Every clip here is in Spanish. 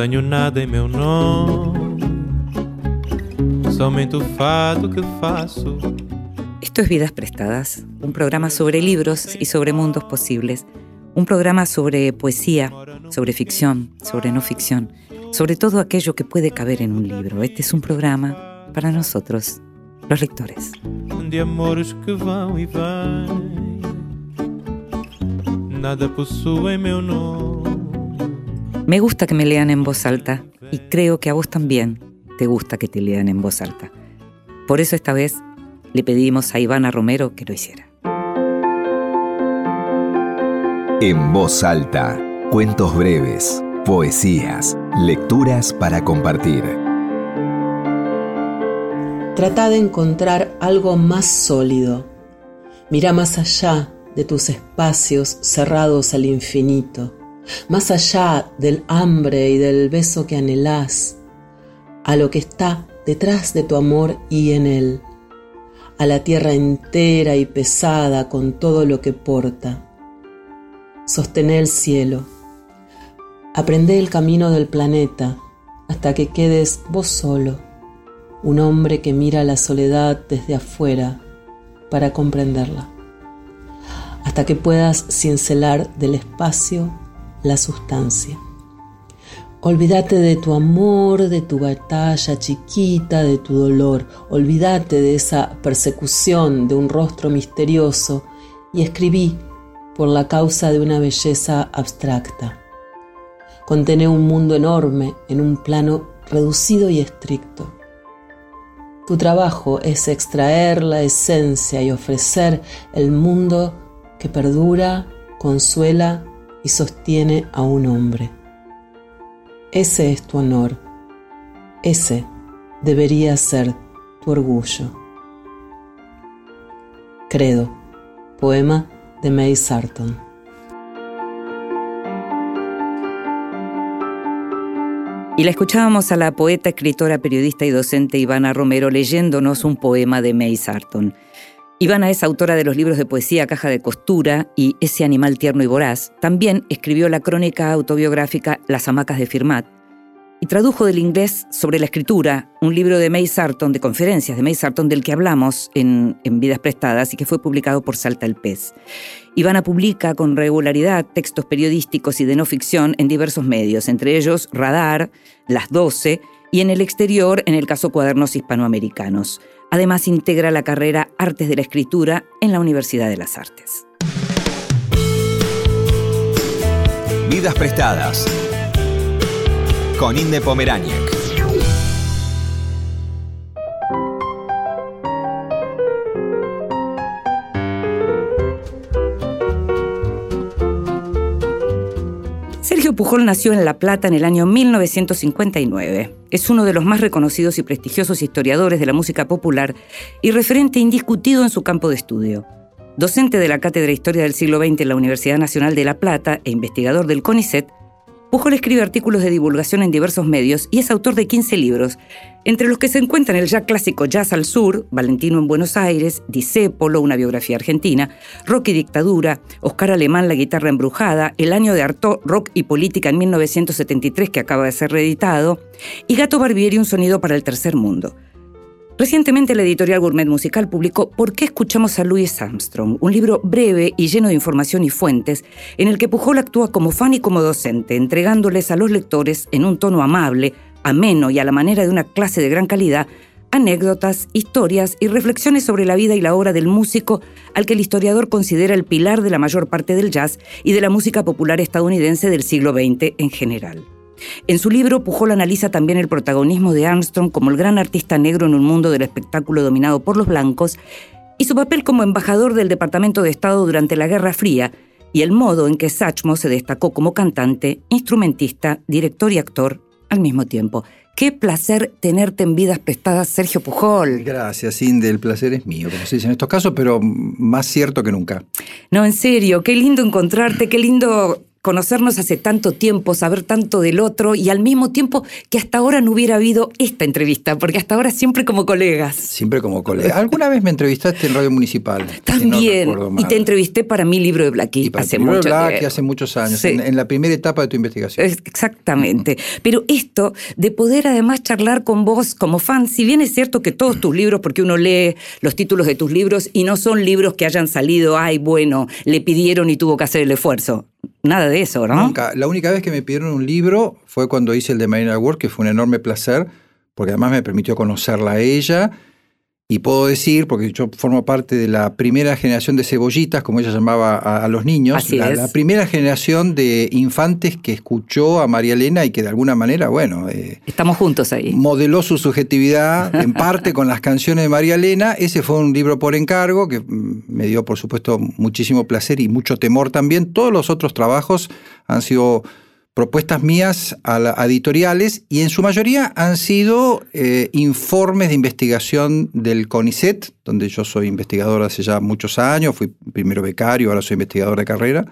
Tenho nada em meu nome, somente o fado que faço. Esto es Vidas Prestadas, un programa sobre libros y sobre mundos posibles, un programa sobre poesía, sobre ficción, sobre no ficción, sobre todo aquello que puede caber en un libro. Este es un programa para nosotros, los lectores. De amores que vão e vêm, nada possui em meu nome. Me gusta que me lean en voz alta y creo que a vos también te gusta que te lean en voz alta. Por eso esta vez le pedimos a Ivana Romero que lo hiciera. En voz alta, cuentos breves, poesías, lecturas para compartir. Trata de encontrar algo más sólido. Mira más allá de tus espacios cerrados al infinito, más allá del hambre y del beso que anhelás, a lo que está detrás de tu amor y en él, a la tierra entera y pesada con todo lo que porta. Sostené el cielo. Aprende el camino del planeta hasta que quedes vos solo, un hombre que mira la soledad desde afuera para comprenderla, hasta que puedas cincelar del espacio la sustancia. Olvídate de tu amor, de tu batalla chiquita, de tu dolor. Olvídate de esa persecución de un rostro misterioso y escribí por la causa de una belleza abstracta. Contené un mundo enorme en un plano reducido y estricto. Tu trabajo es extraer la esencia y ofrecer el mundo que perdura, consuela y sostiene a un hombre. Ese es tu honor. Ese debería ser tu orgullo. Credo. Poema de May Sarton. Y la escuchábamos a la poeta, escritora, periodista y docente Ivana Romero leyéndonos un poema de May Sarton. Ivana es autora de los libros de poesía Caja de Costura y Ese animal tierno y voraz. También escribió la crónica autobiográfica Las hamacas de Firmat, y tradujo del inglés sobre la escritura un libro de May Sarton, de conferencias de May Sarton, del que hablamos en, Vidas Prestadas y que fue publicado por Salta el Pez. Ivana publica con regularidad textos periodísticos y de no ficción en diversos medios, entre ellos Radar, Las Doce y en el exterior, en el caso Cuadernos Hispanoamericanos. Además, integra la carrera Artes de la Escritura en la Universidad de las Artes. Vidas Prestadas con Inde Pomeráñez. Pujol nació en La Plata en el año 1959. Es uno de los más reconocidos y prestigiosos historiadores de la música popular y referente indiscutido en su campo de estudio. Docente de la Cátedra de Historia del siglo XX en la Universidad Nacional de La Plata e investigador del CONICET, Pujol escribe artículos de divulgación en diversos medios y es autor de 15 libros, entre los que se encuentran el ya clásico Jazz al Sur, Valentino en Buenos Aires, Disépolo, una biografía argentina, Rock y Dictadura, Oscar Alemán, La guitarra embrujada, El año de Artaud, Rock y Política en 1973, que acaba de ser reeditado, y Gato Barbieri, un sonido para el tercer mundo. Recientemente la editorial Gourmet Musical publicó ¿Por qué escuchamos a Louis Armstrong? Un libro breve y lleno de información y fuentes, en el que Pujol actúa como fan y como docente, entregándoles a los lectores, en un tono amable, ameno y a la manera de una clase de gran calidad, anécdotas, historias y reflexiones sobre la vida y la obra del músico al que el historiador considera el pilar de la mayor parte del jazz y de la música popular estadounidense del siglo XX en general. En su libro, Pujol analiza también el protagonismo de Armstrong como el gran artista negro en un mundo del espectáculo dominado por los blancos y su papel como embajador del Departamento de Estado durante la Guerra Fría y el modo en que Satchmo se destacó como cantante, instrumentista, director y actor al mismo tiempo. Qué placer tenerte en vidas prestadas, Sergio Pujol. Gracias, Inde. El placer es mío, como se dice en estos casos, pero más cierto que nunca. No, en serio, qué lindo encontrarte, qué lindo conocernos hace tanto tiempo, saber tanto del otro y al mismo tiempo que hasta ahora no hubiera habido esta entrevista, porque hasta ahora siempre como colegas. Siempre como colegas. ¿Alguna vez me entrevistaste en Radio Municipal? También. y te entrevisté para mi libro de Blackie hace, mucho, hace muchos años, en, la primera etapa de tu investigación. Exactamente. Pero esto de poder además charlar con vos como fan, si bien es cierto que todos tus libros, porque uno lee los títulos de tus libros y no son libros que hayan salido, ay, bueno, le pidieron y tuvo que hacer el esfuerzo. Nada de eso, ¿no? La única vez que me pidieron un libro fue cuando hice el de Marina Ward, que fue un enorme placer, porque además me permitió conocerla a ella y puedo decir, porque yo formo parte de la primera generación de cebollitas, como ella llamaba a, los niños, la, primera generación de infantes que escuchó a María Elena y que de alguna manera, bueno... Eh, Estamos juntos ahí. Modeló su subjetividad en parte con las canciones de María Elena. Ese fue un libro por encargo que mm, me dio, por supuesto, muchísimo placer y mucho temor también. Todos los otros trabajos han sido propuestas mías a, editoriales y en su mayoría han sido eh, informes de investigación del CONICET, donde yo soy investigador hace ya muchos años, fui primero becario, ahora soy investigador de carrera,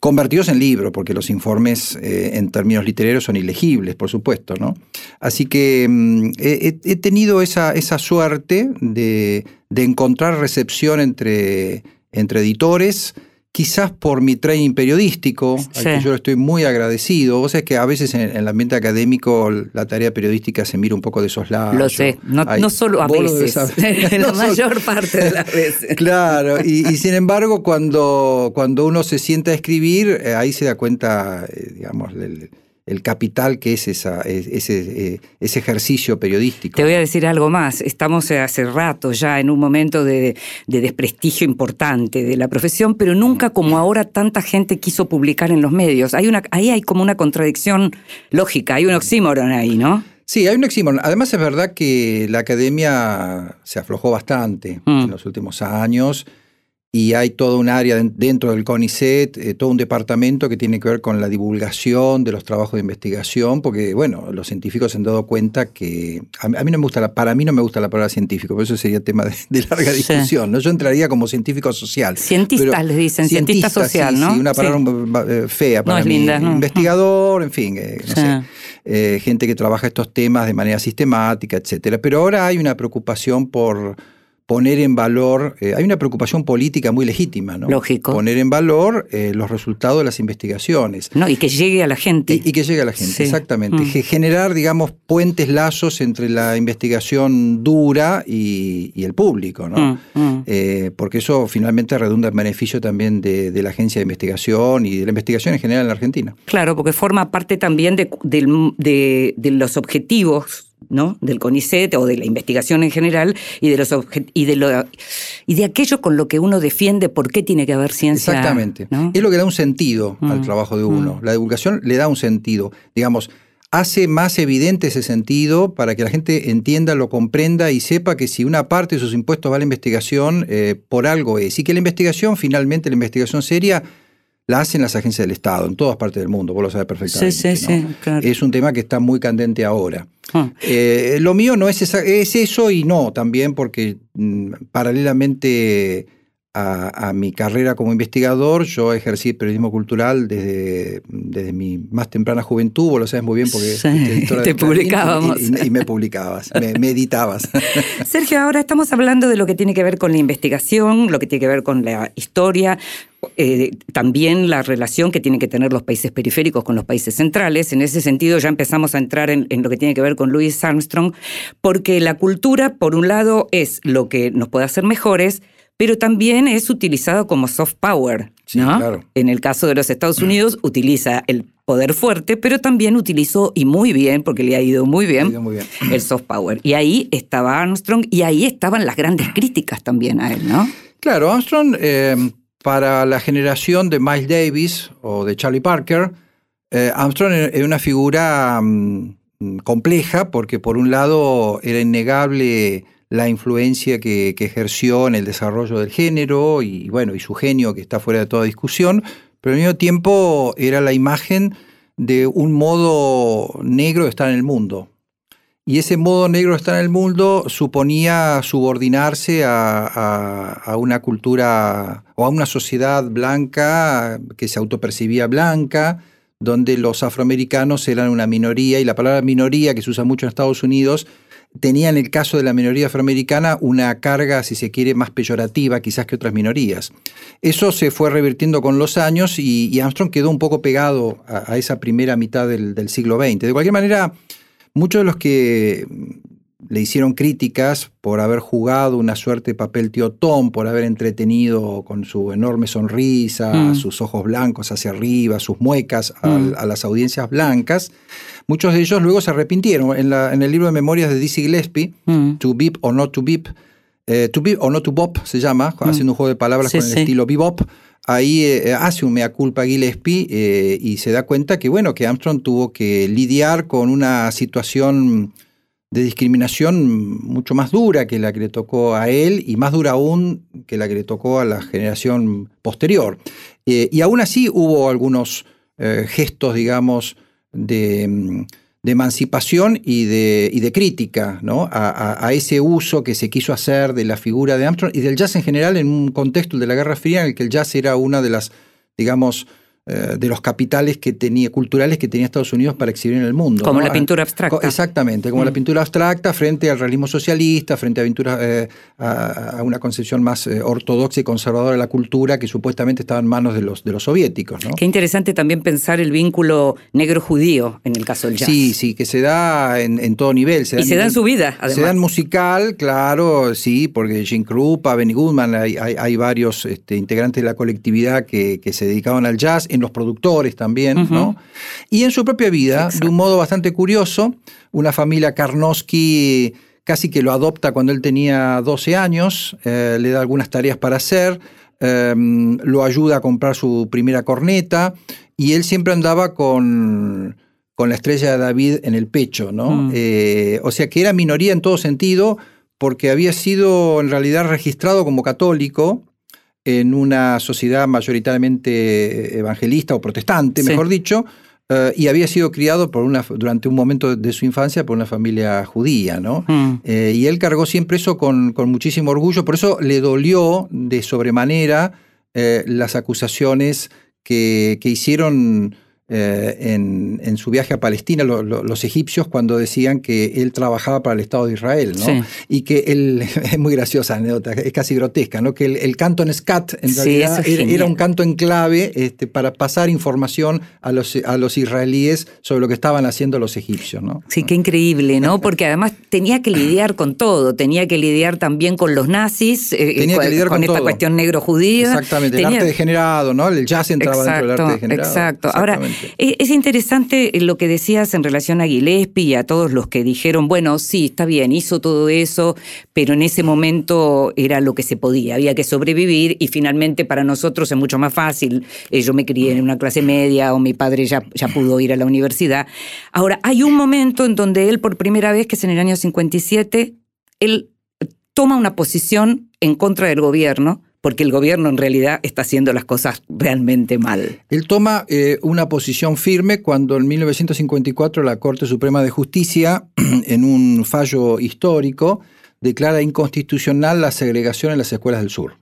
convertidos en libro, porque los informes eh, en términos literarios son ilegibles, por supuesto. ¿no? Así que mm, he, tenido esa, esa suerte de, de, encontrar recepción entre, entre editores, quizás por mi training periodístico, al que yo estoy muy agradecido. Vos sabés que a veces en, el ambiente académico la tarea periodística se mira un poco de esos lados. Lo sé, no, solo a veces, la mayor parte de las veces. Claro, y, sin embargo cuando, cuando uno se sienta a escribir, eh, ahí se da cuenta, eh, digamos, el, el capital que es esa, ese, eh, ese, ejercicio periodístico. Te voy a decir algo más. Estamos hace rato ya en un momento de, desprestigio importante de la profesión, pero nunca como ahora tanta gente quiso publicar en los medios. Hay una, ahí hay como una contradicción lógica, hay un oxímoron ahí, ¿no? Sí, hay un oxímoron. Además es verdad que la academia se aflojó bastante mm. en los últimos años y hay todo un área dentro del CONICET, eh, todo un departamento que tiene que ver con la divulgación de los trabajos de investigación, porque, bueno, los científicos se han dado cuenta que, a, mí no me gusta, la, para mí no me gusta la palabra científico, por eso sería tema de, larga discusión, ¿no? Yo entraría como científico social. Cientistas les dicen, cientista, social, ¿no? Sí, una palabra eh, fea para mí. Linda, Investigador, en fin, eh, no sé, gente que trabaja estos temas de manera sistemática, etcétera. Pero ahora hay una preocupación por poner en valor, eh, hay una preocupación política muy legítima, ¿no? Lógico. Poner en valor eh, los resultados de las investigaciones. No, y que llegue a la gente. Y, que llegue a la gente, exactamente. Mm. Generar, digamos, puentes, lazos entre la investigación dura y, el público, ¿no? Mm, mm. Eh, porque eso finalmente redunda en beneficio también de, la agencia de investigación y de la investigación en general en la Argentina. Claro, porque forma parte también de, de los objetivos ¿no? del CONICET o de la investigación en general y de los y de lo y de aquello con lo que uno defiende por qué tiene que haber ciencia. Exactamente. Es lo que da un sentido al mm, trabajo de uno. Mm. La divulgación le da un sentido. Digamos, hace más evidente ese sentido para que la gente entienda, lo comprenda y sepa que si una parte de sus impuestos va a la investigación, eh, por algo es. Y que la investigación, finalmente, la investigación seria, la hacen las agencias del Estado, en todas partes del mundo, vos lo sabes perfectamente. Sí, sí, sí, Es un tema que está muy candente ahora. Ah. Eh, lo mío no es, es eso y no también, porque mm, paralelamente a, mi carrera como investigador, yo ejercí periodismo cultural desde, desde mi más temprana juventud, vos lo sabes muy bien porque te publicábamos. Y, me publicabas, me, editabas. Sergio, ahora estamos hablando de lo que tiene que ver con la investigación, lo que tiene que ver con la historia, eh, también la relación que tienen que tener los países periféricos con los países centrales. En ese sentido ya empezamos a entrar en, lo que tiene que ver con Louis Armstrong, porque la cultura, por un lado, es lo que nos puede hacer mejores, pero también es utilizado como soft power. ¿no? En el caso de los Estados Unidos utiliza el poder fuerte, pero también utilizó, y muy bien, porque le ha ido muy bien, el soft power. Y ahí estaba Armstrong y ahí estaban las grandes críticas también a él, ¿no? Claro, Armstrong, eh, para la generación de Miles Davis o de Charlie Parker, eh, Armstrong era una figura mm, compleja porque por un lado era innegable la influencia que, ejerció en el desarrollo del género y bueno, y su genio que está fuera de toda discusión, pero al mismo tiempo era la imagen de un modo negro de estar en el mundo. y ese modo negro de estar en el mundo suponía subordinarse a, a, una cultura o a una sociedad blanca que se autopercibía blanca, donde los afroamericanos eran una minoría, y la palabra minoría, que se usa mucho en Estados Unidos, tenía en el caso de la minoría afroamericana una carga, si se quiere, más peyorativa quizás que otras minorías. Eso se fue revirtiendo con los años y, Armstrong quedó un poco pegado a, esa primera mitad del, siglo XX. De cualquier manera, muchos de los que le hicieron críticas por haber jugado una suerte de papel tío Tom, por haber entretenido con su enorme sonrisa, mm. sus ojos blancos hacia arriba, sus muecas mm. a, las audiencias blancas. Muchos de ellos luego se arrepintieron. En, la, en el libro de memorias de Dizzy Gillespie, mm. To Beep or Not to Beep, eh, To Beep or Not to Bop se llama, haciendo un juego de palabras con el estilo bebop. Ahí eh, hace un mea culpa Gillespie eh, y se da cuenta que, bueno, que Armstrong tuvo que lidiar con una situación de discriminación mucho más dura que la que le tocó a él y más dura aún que la que le tocó a la generación posterior. Eh, y aún así hubo algunos eh, gestos, digamos, de, emancipación y de, y de crítica ¿no? a, ese uso que se quiso hacer de la figura de Armstrong y del jazz en general en un contexto de la Guerra Fría en el que el jazz era una de las, digamos, de los capitales que tenía, culturales que tenía Estados Unidos para exhibir en el mundo. Como la pintura abstracta. Exactamente, como la mm. pintura abstracta frente al realismo socialista, frente a, pintura, eh, a, una concepción más eh, ortodoxa y conservadora de la cultura que supuestamente estaba en manos de los, de los soviéticos. Qué interesante también pensar el vínculo negro-judío en el caso del jazz. Sí, sí, que se da en, todo nivel. y se da en su vida, además. Se da en musical, claro, sí, porque Jim Krupa, Benny Goodman, hay, varios este, integrantes de la colectividad que, que se dedicaban al jazz en los productores también, ¿no? Y en su propia vida, de un modo bastante curioso, una familia Karnowski casi que lo adopta cuando él tenía 12 años, eh, le da algunas tareas para hacer, em, lo ayuda a comprar su primera corneta y él siempre andaba con, con la estrella de David en el pecho, ¿no? Mm. Eh, o sea que era minoría en todo sentido porque había sido en realidad registrado como católico, en una sociedad mayoritariamente evangelista o protestante, mejor dicho, eh, y había sido criado por una, durante un momento de su infancia por una familia judía, ¿no? Mm. Eh, y él cargó siempre eso con, con, muchísimo orgullo, por eso le dolió de sobremanera eh, las acusaciones que, que hicieron eh, en, su viaje a Palestina los egipcios cuando decían que él trabajaba para el Estado de Israel, ¿no? Y que él, es muy graciosa anécdota, es casi grotesca, ¿no? Que el, canto en scat en realidad era, un canto en clave este, para pasar información a los, a los israelíes sobre lo que estaban haciendo los egipcios, ¿no? Sí, qué increíble, ¿no? Porque además tenía que lidiar con todo, tenía que lidiar también con los nazis, eh, tenía que lidiar con, esta cuestión negro-judía. Exactamente, el arte degenerado, ¿no? El jazz entraba dentro del arte degenerado. Exacto. Ahora, eh, es interesante eh, lo que decías en relación a Gillespie y a todos los que dijeron, bueno, sí, está bien, hizo todo eso, pero en ese momento era lo que se podía, había que sobrevivir y finalmente para nosotros es mucho más fácil. Eh, yo me crié en una clase media o mi padre ya, ya pudo ir a la universidad. Ahora, hay un momento en donde él por primera vez, que es en el año 57, él toma una posición en contra del gobierno porque el gobierno en realidad está haciendo las cosas realmente mal. Él toma eh, una posición firme cuando en 1954 la Corte Suprema de Justicia, en un fallo histórico, declara inconstitucional la segregación en las escuelas del sur.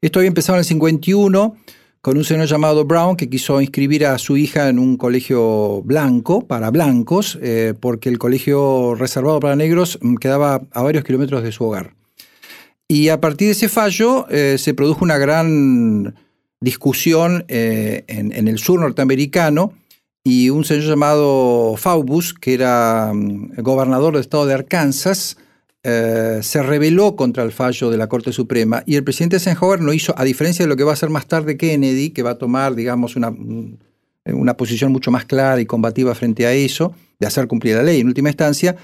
Esto había empezado en el 51 con un señor llamado Brown que quiso inscribir a su hija en un colegio blanco, para blancos, eh, porque el colegio reservado para negros mm, quedaba a varios kilómetros de su hogar. Y a partir de ese fallo eh, se produjo una gran discusión eh, en, el sur norteamericano y un señor llamado Faubus, que era mm, gobernador del estado de Arkansas, eh, se rebeló contra el fallo de la Corte Suprema y el presidente Eisenhower no hizo, a diferencia de lo que va a hacer más tarde Kennedy, que va a tomar, digamos, una, una posición mucho más clara y combativa frente a eso, de hacer cumplir la ley en última instancia,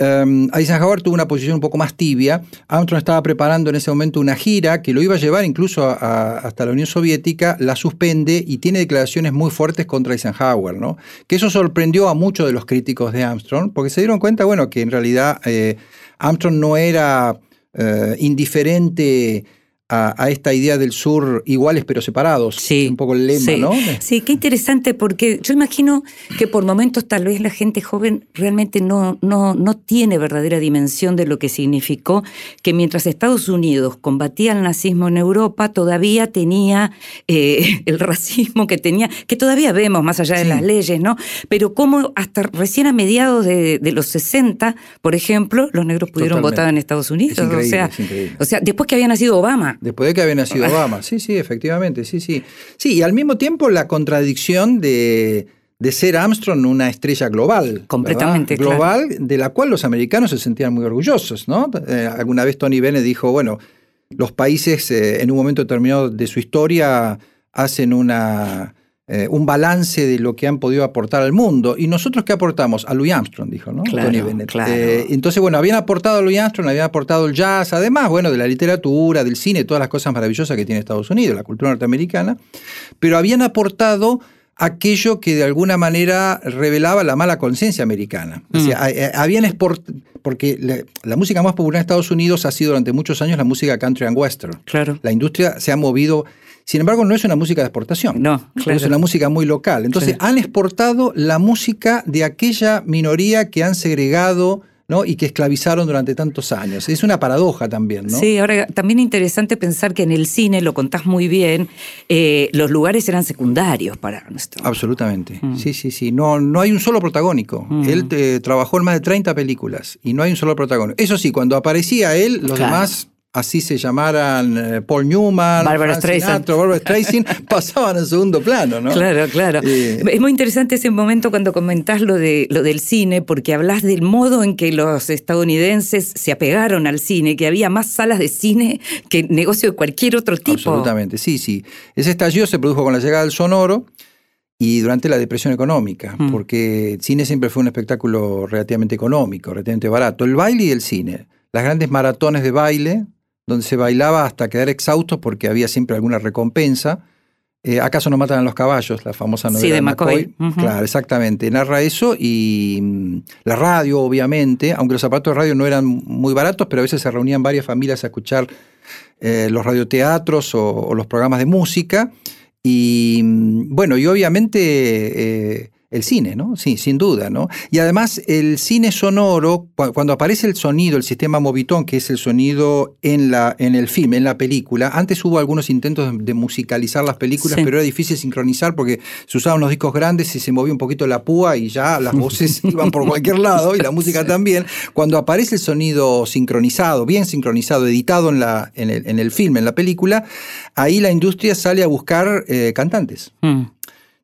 um, Eisenhower tuvo una posición un poco más tibia. Armstrong estaba preparando en ese momento una gira que lo iba a llevar incluso hasta la Unión Soviética, la suspende y tiene declaraciones muy fuertes contra Eisenhower, ¿no? Que eso sorprendió a muchos de los críticos de Armstrong, porque se dieron cuenta, bueno, que en realidad eh, Armstrong no era eh, indiferente a, esta idea del sur iguales pero separados. Sí. Un poco el lema, sí. ¿no? Sí, qué interesante, porque yo imagino que por momentos tal vez la gente joven realmente no, no, no tiene verdadera dimensión de lo que significó que mientras Estados Unidos combatía el nazismo en Europa, todavía tenía eh, el racismo que tenía, que todavía vemos más allá de Sí. las leyes, ¿no? Pero cómo hasta recién a mediados de, de los 60, por ejemplo, los negros pudieron Totalmente. votar en Estados Unidos. Es increíble, o, sea, es increíble. o sea, después que había nacido Obama. Después de que había nacido Obama. Sí, sí, efectivamente, sí, sí. Sí, y al mismo tiempo la contradicción de, de ser Armstrong una estrella global. Completamente, ¿verdad? Global, de la cual los americanos se sentían muy orgullosos, ¿no? Eh, alguna vez Tony Bennett dijo, bueno, los países eh, en un momento determinado de su historia hacen una, eh, un balance de lo que han podido aportar al mundo. ¿Y nosotros qué aportamos? A Louis Armstrong, dijo, ¿no? Claro, Tony Bennett. claro. Eh, entonces, bueno, habían aportado a Louis Armstrong, habían aportado el jazz, además, bueno, de la literatura, del cine, todas las cosas maravillosas que tiene Estados Unidos, la cultura norteamericana, pero habían aportado aquello que de alguna manera revelaba la mala conciencia americana. O sea, eh, habían porque la, la música más popular en Estados Unidos ha sido durante muchos años la música country and western. Claro. La industria se ha movido, sin embargo, no es una música de exportación. No, claro. Es una música muy local. Entonces, Sí. han exportado la música de aquella minoría que han segregado ¿no? y que esclavizaron durante tantos años. Es una paradoja también, ¿no? Sí, ahora también interesante pensar que en el cine, lo contás muy bien, eh, los lugares eran secundarios para nuestro. Absolutamente. Mm. Sí, sí, sí. No, no hay un solo protagónico. Él eh, trabajó en más de 30 películas y no hay un solo protagónico. Eso sí, cuando aparecía él, los Claro. demás, así se llamaran eh, Paul Newman, Barbara Streisand. Barbara Streisand, pasaban en segundo plano, ¿no? Claro, claro. Eh, es muy interesante ese momento cuando comentás lo, de, lo del cine, porque hablas del modo en que los estadounidenses se apegaron al cine, que había más salas de cine que negocio de cualquier otro tipo. Absolutamente, sí, sí. Ese estallido se produjo con la llegada del sonoro y durante la depresión económica, Mm. porque el cine siempre fue un espectáculo relativamente económico, relativamente barato. El baile y el cine. Las grandes maratones de baile, donde se bailaba hasta quedar exhaustos porque había siempre alguna recompensa. Eh, ¿Acaso no matan a los caballos? La famosa Sí, novela de McCoy. Claro, exactamente. Narra eso y mm, la radio, obviamente, aunque los aparatos de radio no eran muy baratos, pero a veces se reunían varias familias a escuchar eh, los radioteatros o, o los programas de música. Y mm, bueno, y obviamente eh, el cine, ¿no? Sí, sin duda, ¿no? Y además el cine sonoro, cu- cuando aparece el sonido, el sistema Movitón, que es el sonido en, la, en el film, en la película, antes hubo algunos intentos de, de musicalizar las películas, Sí. pero era difícil sincronizar porque se usaban los discos grandes y se movía un poquito la púa y ya las voces iban por cualquier lado y la música también. Cuando aparece el sonido sincronizado, bien sincronizado, editado en, la, en, el, en el film, en la película, ahí la industria sale a buscar eh, cantantes. Mm.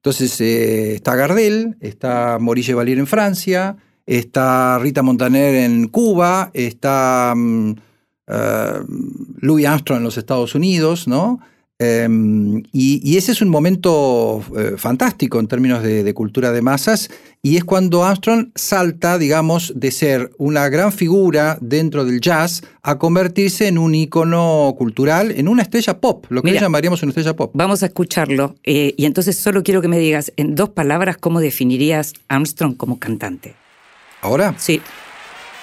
Entonces eh, está Gardel, está Maurice Valier en Francia, está Rita Montaner en Cuba, está mm, eh, Louis Armstrong en los Estados Unidos, ¿no? Em, y, y ese es un momento eh, fantástico en términos de, de cultura de masas, y es cuando Armstrong salta, digamos, de ser una gran figura dentro del jazz a convertirse en un ícono cultural, en una estrella pop, lo que Mira. llamaríamos una estrella pop. Vamos a escucharlo. eh, y entonces solo quiero que me digas en dos palabras cómo definirías Armstrong como cantante. Ahora, Sí,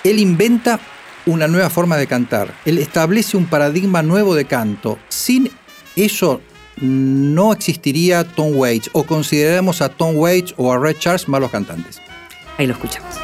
Él inventa una nueva forma de cantar. Él establece un paradigma nuevo de canto. Sin eso no existiría Tom Waits o consideramos a Tom Waits o a Red Charles malos cantantes. ahí lo escuchamos.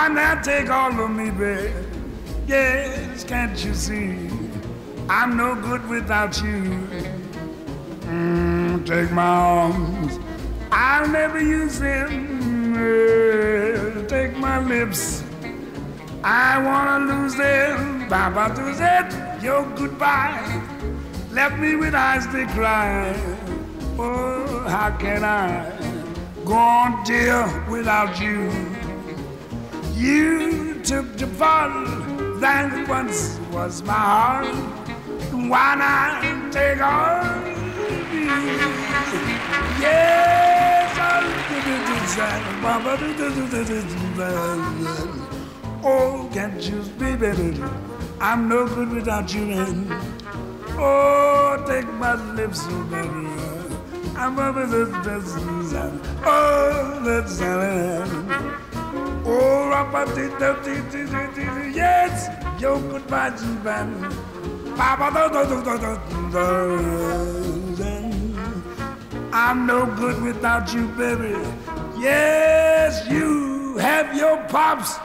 Why not take all of me, babe? Yes, can't you see? I'm no good without you. Mm, take my arms. I'll never use them. Eh, Take my lips. I wanna lose them. Baba to that, your goodbye. Left me with eyes that cry. Oh, how can I go on, dear, without you? You took the bottle, that once was my heart. Why not take me? Yes, I'll Oh, can't you be better? I'm no good without you, man. Oh, take my lips, so baby. I'm over the business. Oh, that's Oh, yes, your goodbye, man. I'm no good without you, baby. Yes, you have your pops,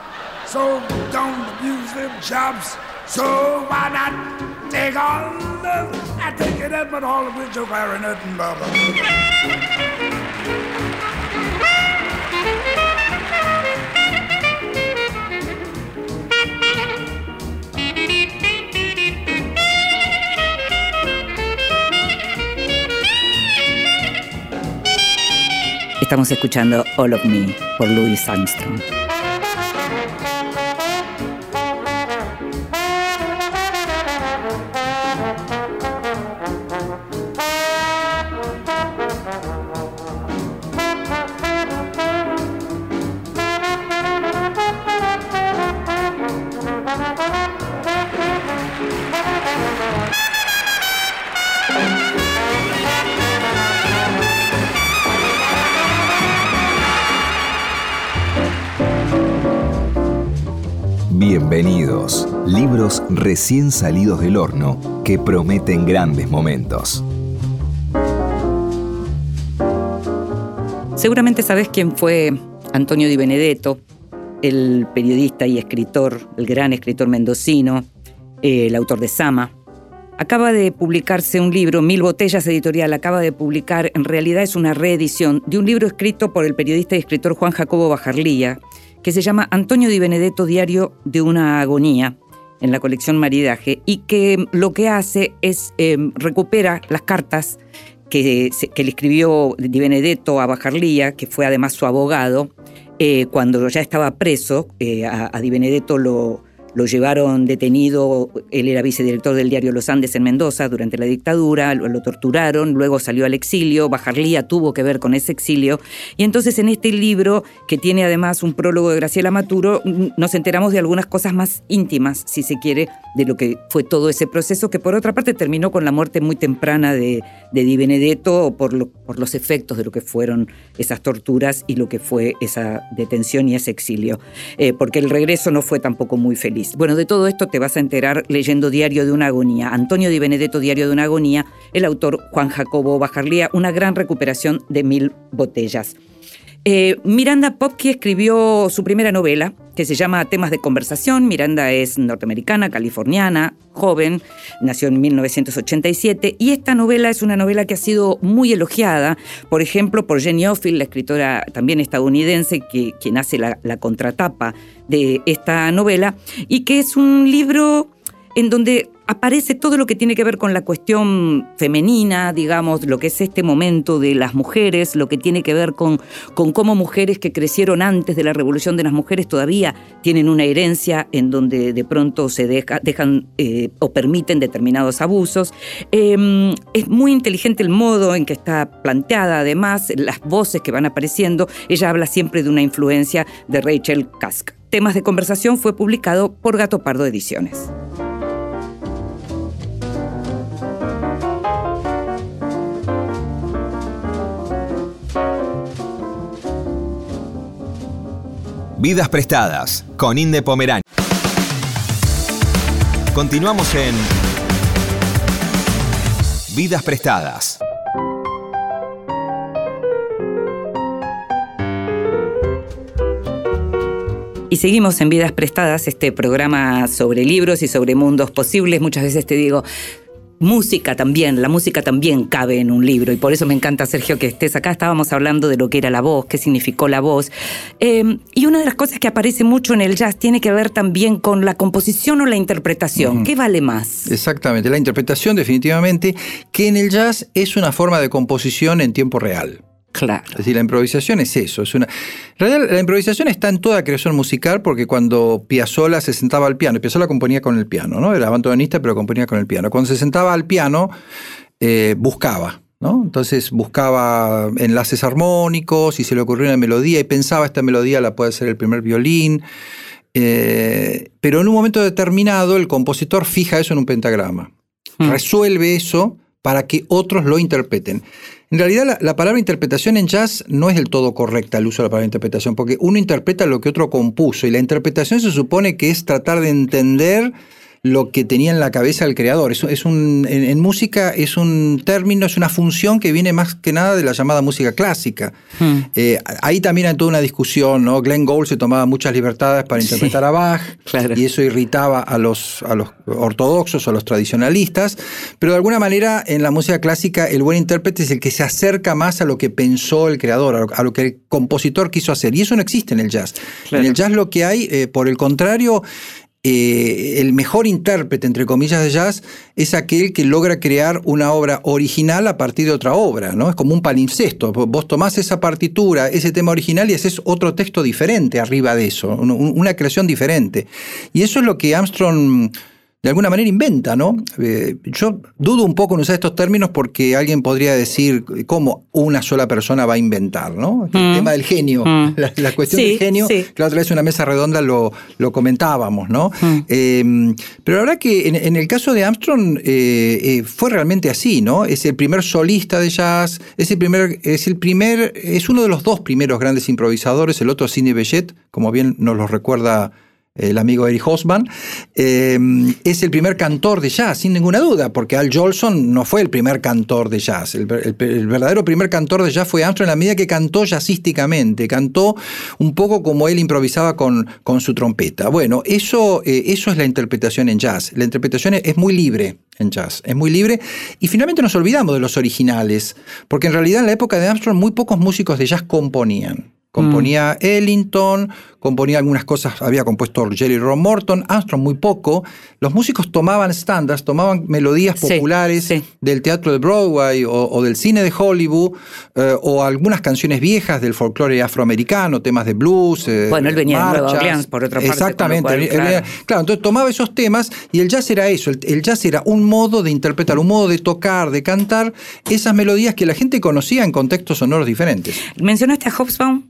so don't abuse them chops. So why not take all the, I take it up, but all of which your clarinet and bubble. Estamos escuchando All of Me por Louis Armstrong. Recién salidos del horno que prometen grandes momentos. Seguramente sabes quién fue Antonio Di Benedetto, el periodista y escritor, el gran escritor mendocino, el autor de Sama. Acaba de publicarse un libro, Mil Botellas Editorial, acaba de publicar, en realidad es una reedición de un libro escrito por el periodista y escritor Juan Jacobo Bajarlía, que se llama Antonio Di Benedetto Diario de una agonía en la colección Maridaje y que lo que hace es eh, recupera las cartas que, que, le escribió Di Benedetto a Bajarlía, que fue además su abogado, eh, cuando ya estaba preso, eh, a Di Benedetto lo, lo llevaron detenido, él era vicedirector del diario Los Andes en Mendoza durante la dictadura, lo, torturaron, luego salió al exilio, Bajarlía tuvo que ver con ese exilio, y entonces en este libro, que tiene además un prólogo de Graciela Maturo, nos enteramos de algunas cosas más íntimas, si se quiere, de lo que fue todo ese proceso, que por otra parte terminó con la muerte muy temprana de, de Di Benedetto por, por los efectos de lo que fueron esas torturas y lo que fue esa detención y ese exilio, eh, porque el regreso no fue tampoco muy feliz. Bueno, de todo esto te vas a enterar leyendo Diario de una agonía. Antonio Di Benedetto, Diario de una agonía, el autor Juan Jacobo Bajarlía, una gran recuperación de mil botellas. Eh, Miranda Popke escribió su primera novela, que se llama Temas de Conversación. Miranda es norteamericana, californiana, joven, nació en 1987, y esta novela es una novela que ha sido muy elogiada, por ejemplo, por Jenny Offill, la escritora también estadounidense, que, quien hace la, la contratapa de esta novela, y que es un libro en donde aparece todo lo que tiene que ver con la cuestión femenina, digamos, lo que es este momento de las mujeres, lo que tiene que ver con, con cómo mujeres que crecieron antes de la revolución de las mujeres todavía tienen una herencia en donde de pronto se deja, dejan eh, o permiten determinados abusos. Eh, es muy inteligente el modo en que está planteada, además, las voces que van apareciendo. Ella habla siempre de una influencia de Rachel Kask. Temas de conversación fue publicado por Gato Pardo Ediciones. Vidas prestadas con Inde Pomerania. Continuamos en Vidas prestadas. Y seguimos en Vidas Prestadas, este programa sobre libros y sobre mundos posibles. Muchas veces te digo, música también, la música también cabe en un libro y por eso me encanta, Sergio, que estés acá. Estábamos hablando de lo que era la voz, qué significó la voz. Eh, y una de las cosas que aparece mucho en el jazz tiene que ver también con la composición o la interpretación. ¿Qué vale más? Exactamente, la interpretación definitivamente, que en el jazz es una forma de composición en tiempo real. Claro. Es decir, la improvisación es eso. Es una... En realidad, la improvisación está en toda creación musical porque cuando Piazzolla se sentaba al piano, Piazzolla componía con el piano, ¿no? Era abandonista, pero componía con el piano. Cuando se sentaba al piano, eh, buscaba. ¿no? Entonces buscaba enlaces armónicos y se le ocurrió una melodía y pensaba esta melodía la puede ser el primer violín. Eh, pero en un momento determinado el compositor fija eso en un pentagrama. Hmm. Resuelve eso para que otros lo interpreten. En realidad la, la palabra interpretación en jazz no es del todo correcta el uso de la palabra interpretación, porque uno interpreta lo que otro compuso y la interpretación se supone que es tratar de entender lo que tenía en la cabeza el creador. Es, es un, en, en música es un término, es una función que viene más que nada de la llamada música clásica. Hmm. Eh, ahí también hay toda una discusión, ¿no? Glenn Gould se tomaba muchas libertades para Sí. interpretar a Bach Claro. y eso irritaba a los, a los ortodoxos o a los tradicionalistas, pero de alguna manera en la música clásica el buen intérprete es el que se acerca más a lo que pensó el creador, a lo, a lo que el compositor quiso hacer, y eso no existe en el jazz. Claro. En el jazz lo que hay, eh, por el contrario, eh, el mejor intérprete, entre comillas, de jazz es aquel que logra crear una obra original a partir de otra obra, ¿no? Es como un palimpsesto. Vos tomás esa partitura, ese tema original y haces otro texto diferente arriba de eso, un- un- una creación diferente. Y eso es lo que Armstrong de alguna manera inventa, ¿no? Eh, yo dudo un poco en usar estos términos porque alguien podría decir cómo una sola persona va a inventar, ¿no? El Mm. tema del genio, Mm. la, la cuestión Sí, del genio, sí. que la otra vez en una mesa redonda lo, lo comentábamos, ¿no? Mm. Eh, pero la verdad que en, en el caso de Armstrong eh, eh, fue realmente así, ¿no? Es el primer solista de jazz, es el primer, es el primer, es uno de los dos primeros grandes improvisadores, el otro Sidney Bechet, como bien nos lo recuerda el amigo Eric Hosman, eh, es el primer cantor de jazz, sin ninguna duda, porque Al Jolson no fue el primer cantor de jazz. El, el- el verdadero primer cantor de jazz fue Armstrong en la medida que cantó jazzísticamente, cantó un poco como él improvisaba con, con su trompeta. Bueno, eso, eh, eso es la interpretación en jazz. La interpretación es- es muy libre en jazz, es muy libre. Y finalmente nos olvidamos de los originales, porque en realidad en la época de Armstrong muy pocos músicos de jazz componían. Componía Ellington, componía algunas cosas, había compuesto Jerry Ron Morton, Armstrong muy poco. Los músicos tomaban standards, tomaban melodías populares sí. del teatro de Broadway o, o del cine de Hollywood, eh, o algunas canciones viejas del folclore afroamericano, temas de blues. eh, Bueno, él venía de Nueva. Orleans, por otra parte, Exactamente. cual, él- Claro, entonces tomaba esos temas y el jazz era eso, el, el jazz era un modo de interpretar, un modo de tocar, de cantar esas melodías que la gente conocía en contextos sonoros diferentes. Mencionaste a Hobsbawm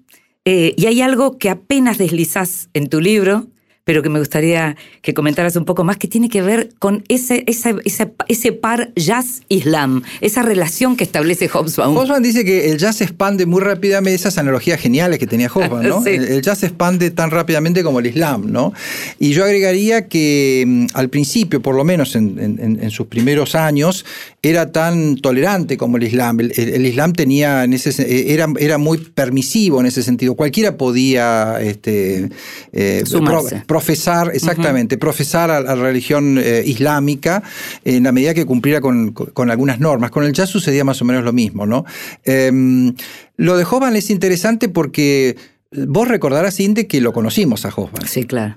eh, y hay algo que apenas deslizás en tu libro, pero que me gustaría que comentaras un poco más, que tiene que ver con ese, ese, ese, ese par jazz-islam, esa relación que establece Hobsbawm. Hobsbawm dice que el jazz expande muy rápidamente, esas analogías geniales que tenía Hobsbawm, ¿no? Sí. El, el jazz expande tan rápidamente como el Islam, ¿no? Y yo agregaría que mm, al principio, por lo menos en, en- en sus primeros años, era tan tolerante como el Islam. El, el- el Islam tenía en ese, se- eh, era, era muy permisivo en ese sentido. Cualquiera podía este, eh, Sumarse. Profesar, exactamente, profesar a la religión eh, islámica en la medida que cumpliera con, algunas normas. Con el jazz sucedía más o menos lo mismo, ¿no? Em, lo de Hoffman es interesante porque vos recordarás, Inde, que lo conocimos a Hoffman. Sí, claro.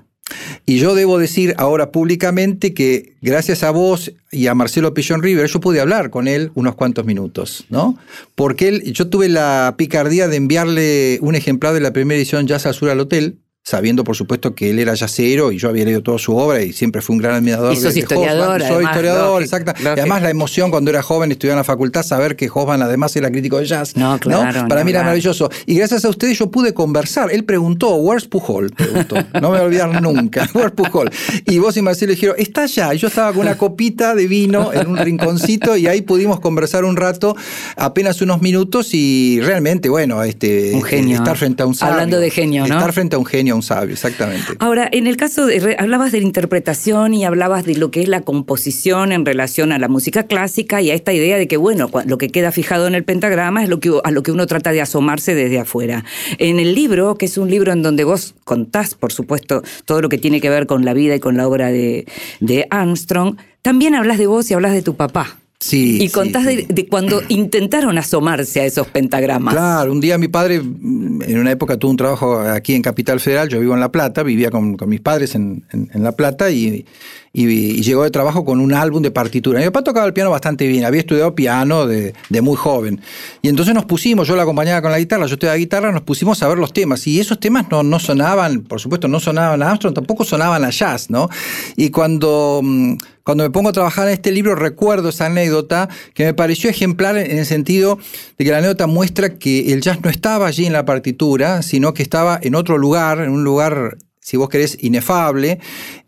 Y yo debo decir ahora públicamente que gracias a vos y a Marcelo Pillon River, yo pude hablar con él unos cuantos minutos, ¿no? Porque él, yo tuve la picardía de enviarle un ejemplar de la primera edición Jazz Sur al Hotel, sabiendo por supuesto que él era yacero y yo había leído toda su obra y siempre fui un gran admirador Y sos de, historiador. Soy historiador, exacto. Y además la emoción cuando era joven estudiaba en la facultad, saber que Hoffman además era crítico de jazz. No, claro, Para mí era maravilloso. Y gracias a ustedes yo pude conversar. Él preguntó, ¿Where's Pujol? Preguntó. No me voy a olvidar nunca. ¿Where's Pujol? Y vos y Marcelo dijeron, está allá. Y yo estaba con una copita de vino en un rinconcito y ahí pudimos conversar un rato, apenas unos minutos y realmente, bueno, este, Un genio. estar frente a un sabio. Hablando de genio, ¿no? Estar frente a un genio, a un sabio, exactamente. Ahora, en el caso de, hablabas de la interpretación y hablabas de lo que es la composición en relación a la música clásica y a esta idea de que, bueno, lo que queda fijado en el pentagrama es lo que, a lo que uno trata de asomarse desde afuera. En el libro, que es un libro en donde vos contás, por supuesto, todo lo que tiene que ver con la vida y con la obra de, de Armstrong, también hablas de vos y hablas de tu papá. Sí. Y contás sí. de, de cuando intentaron asomarse a esos pentagramas. Claro, un día mi padre, en una época tuvo un trabajo aquí en Capital Federal, yo vivo en La Plata, vivía con, con mis padres en, en- en La Plata y, y, llegó de trabajo con un álbum de partitura. Mi papá tocaba el piano bastante bien, había estudiado piano de, de muy joven. Y entonces nos pusimos, yo la acompañaba con la guitarra, yo estudiaba guitarra, nos pusimos a ver los temas. Y esos temas no, no sonaban, por supuesto, no sonaban a Armstrong, tampoco sonaban a jazz, ¿no? Y cuando, mm, cuando me pongo a trabajar en este libro, recuerdo esa anécdota que me pareció ejemplar en el sentido de que la anécdota muestra que el jazz no estaba allí en la partitura, sino que estaba en otro lugar, en un lugar si vos querés, inefable,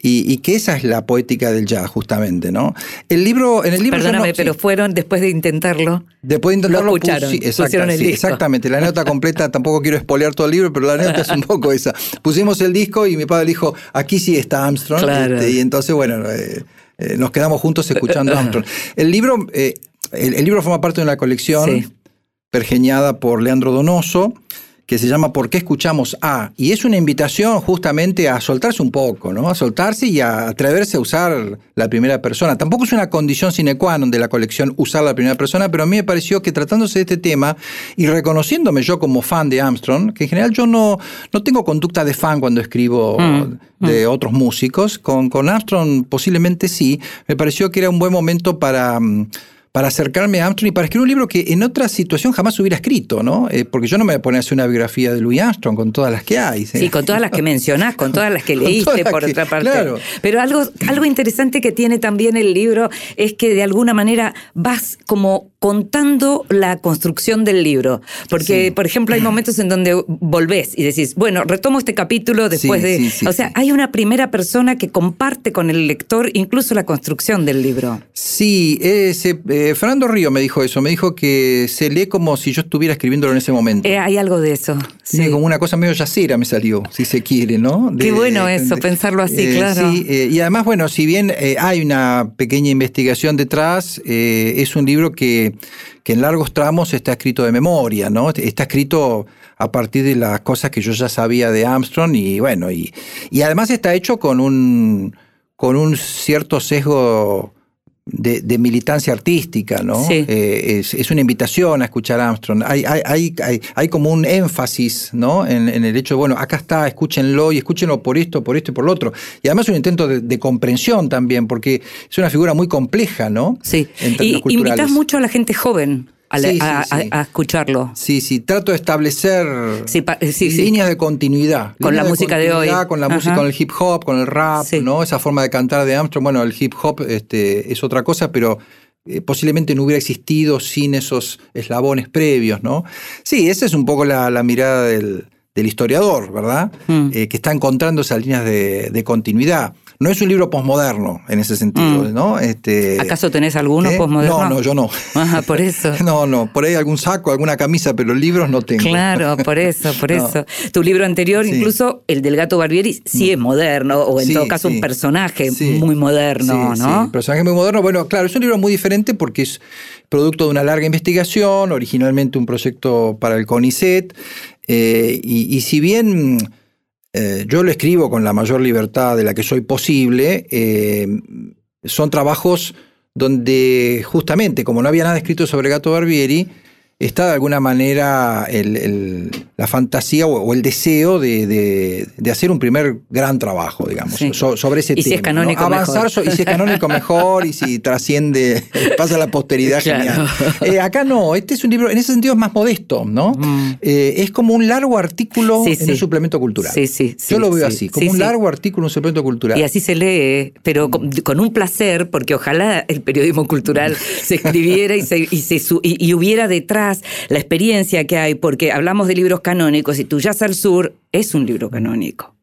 y, y, que esa es la poética del jazz, justamente, ¿no? El libro, en el libro. Perdóname, no, pero sí, fueron después de intentarlo. Después de intentarlo, lo escucharon, exacta, pusieron el sí, disco. exactamente. La nota completa, tampoco quiero espolear todo el libro, pero la nota es un poco esa. Pusimos el disco y mi padre dijo, aquí sí está Armstrong. Claro. Este, y entonces, bueno, eh, eh, nos quedamos juntos escuchando Armstrong. El libro, eh, el, el, libro forma parte de una colección Sí. pergeñada por Leandro Donoso que se llama ¿Por qué escuchamos a? Y es una invitación justamente a soltarse un poco, ¿no? A soltarse y a atreverse a usar la primera persona. Tampoco es una condición sine qua non de la colección usar la primera persona, pero a mí me pareció que tratándose de este tema y reconociéndome yo como fan de Armstrong, que en general yo no, no tengo conducta de fan cuando escribo Mm, de otros músicos, con, con Armstrong posiblemente sí, me pareció que era un buen momento para... mm, para acercarme a Armstrong y para escribir un libro que en otra situación jamás hubiera escrito, ¿no? Eh, porque yo no me voy a poner a hacer una biografía de Louis Armstrong con todas las que hay. Sí, con todas las que mencionás, con todas las que leíste, por que- otra parte. claro. Pero algo, algo interesante que tiene también el libro es que de alguna manera vas como contando la construcción del libro. Porque, Sí. por ejemplo, hay momentos en donde volvés y decís, bueno, retomo este capítulo después Sí, de... sí, sí, o sea, hay una primera persona que comparte con el lector incluso la construcción del libro. Sí, ese, eh, Fernando Río me dijo eso, me dijo que se lee como si yo estuviera escribiéndolo en ese momento. Eh, hay algo de eso. Sí, como una cosa medio yacera me salió, si se quiere, ¿no? Qué bueno eso, pensarlo así, eh, claro. Sí, eh, y además, bueno, si bien eh, hay una pequeña investigación detrás, eh, es un libro que, que en largos tramos está escrito de memoria, ¿no? Está escrito a partir de las cosas que yo ya sabía de Armstrong y bueno, y, y además está hecho con un, con un cierto sesgo de, de militancia artística, ¿no? Sí. Eh, es, es una invitación a escuchar a Armstrong. Hay, hay, hay, hay, hay como un énfasis, ¿no? En, en el hecho de, bueno, acá está, escúchenlo y escúchenlo por esto, por esto y por lo otro. Y además un intento de, de comprensión también, porque es una figura muy compleja, ¿no? Sí. En Y invitas mucho a la gente joven a, la- Sí, sí, a- a- sí. a escucharlo. Sí, sí, trato de establecer sí. líneas de continuidad. Con la música de hoy. Con la Ajá. música, con el hip hop, con el rap. ¿no? Esa forma de cantar de Armstrong. Bueno, el hip hop este, es otra cosa, pero eh, posiblemente no hubiera existido sin esos eslabones previos, ¿no? Sí, esa es un poco la, la mirada del, del historiador, ¿verdad? Mm. Eh, que está encontrando esas líneas de, de continuidad. No es un libro posmoderno en ese sentido, Mm. ¿no? Este, ¿Acaso tenés algunos ¿eh? posmodernos? No, no, yo no. Ajá, por eso. No, no, por ahí algún saco, alguna camisa, pero libros no tengo. Claro, por eso, por No. eso. Tu libro anterior, Sí. Mm. incluso el del gato Barbieri, sí es moderno, o en Sí, todo caso sí. un personaje muy moderno, ¿no? sí, personaje muy moderno. Bueno, claro, es un libro muy diferente porque es producto de una larga investigación, originalmente un proyecto para el CONICET, eh, y, y si bien eh, yo lo escribo con la mayor libertad de la que soy posible, eh, son trabajos donde justamente, como no había nada escrito sobre Gato Barbieri, está de alguna manera el- el- la fantasía o, o el deseo de, de- de hacer un primer gran trabajo, digamos, Sí. so- sobre ese Y si es canónico, ¿no? Avanzar, mejor. y si es canónico mejor, y si trasciende, pasa a la posteridad, Claro. genial. Eh, acá no, este es un libro, en ese sentido es más modesto, ¿no? Mm. Eh, es como un largo artículo Sí, en un suplemento cultural. Sí, sí, sí, Yo lo veo sí. así, como un largo artículo en un suplemento cultural. Y así se lee, pero con, con un placer, porque ojalá el periodismo cultural se escribiera y, se, y, se y hubiera detrás la experiencia que hay, porque hablamos de libros canónicos y Tu Jazz al Sur es un libro canónico.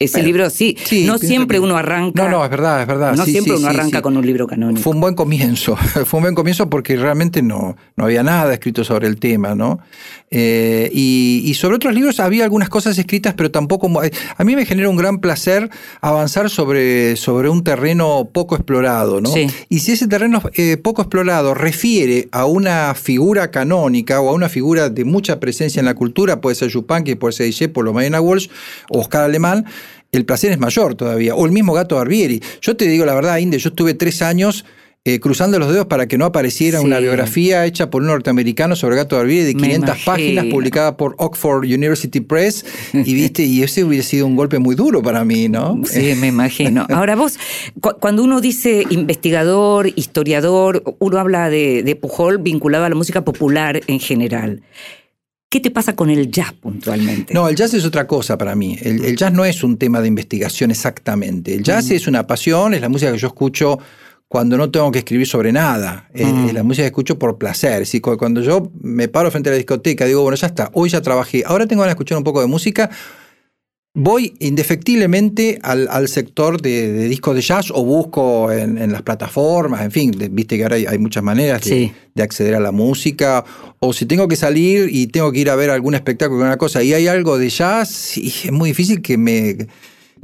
Ese Bueno, libro sí, sí, no siempre que- uno arranca. No, no, es verdad, es verdad. No Sí, siempre sí, uno arranca con un libro canónico. Fue un buen comienzo, fue un buen comienzo porque realmente no, no había nada escrito sobre el tema, ¿no? Eh, y, y sobre otros libros había algunas cosas escritas, pero tampoco... A mí me genera un gran placer avanzar sobre, sobre un terreno poco explorado, ¿no? Sí. Y si ese terreno eh, poco explorado refiere a una figura canónica o a una figura de mucha presencia en la cultura, puede ser Yupanqui, puede ser Discepolo, Mariana Walsh o Oscar Alemán, el placer es mayor todavía. O el mismo Gato Barbieri. Yo te digo la verdad, Inde, yo estuve tres años eh, cruzando los dedos para que no apareciera una biografía hecha por un norteamericano sobre Gato Barbieri de Me 500 páginas, publicada por Oxford University Press, y viste, y ese hubiera sido un golpe muy duro para mí, ¿no? Sí, me imagino. Ahora vos, cu- cuando uno dice investigador, historiador, uno habla de, de Pujol vinculado a la música popular en general. ¿Qué te pasa con el jazz puntualmente? No, el jazz es otra cosa para mí. El, el jazz no es un tema de investigación exactamente. El jazz es una pasión, es la música que yo escucho cuando no tengo que escribir sobre nada. Es- Es la música que escucho por placer. Si cu- cuando yo me paro frente a la discoteca, digo, bueno, ya está, hoy ya trabajé, ahora tengo ganas de escuchar un poco de música. Voy indefectiblemente al, al sector de, de discos de jazz o busco en, en las plataformas, en fin, de- viste que ahora hay, hay muchas maneras de, Sí. de acceder a la música, o si tengo que salir y tengo que ir a ver algún espectáculo, una cosa, y hay algo de jazz, y es muy difícil que me,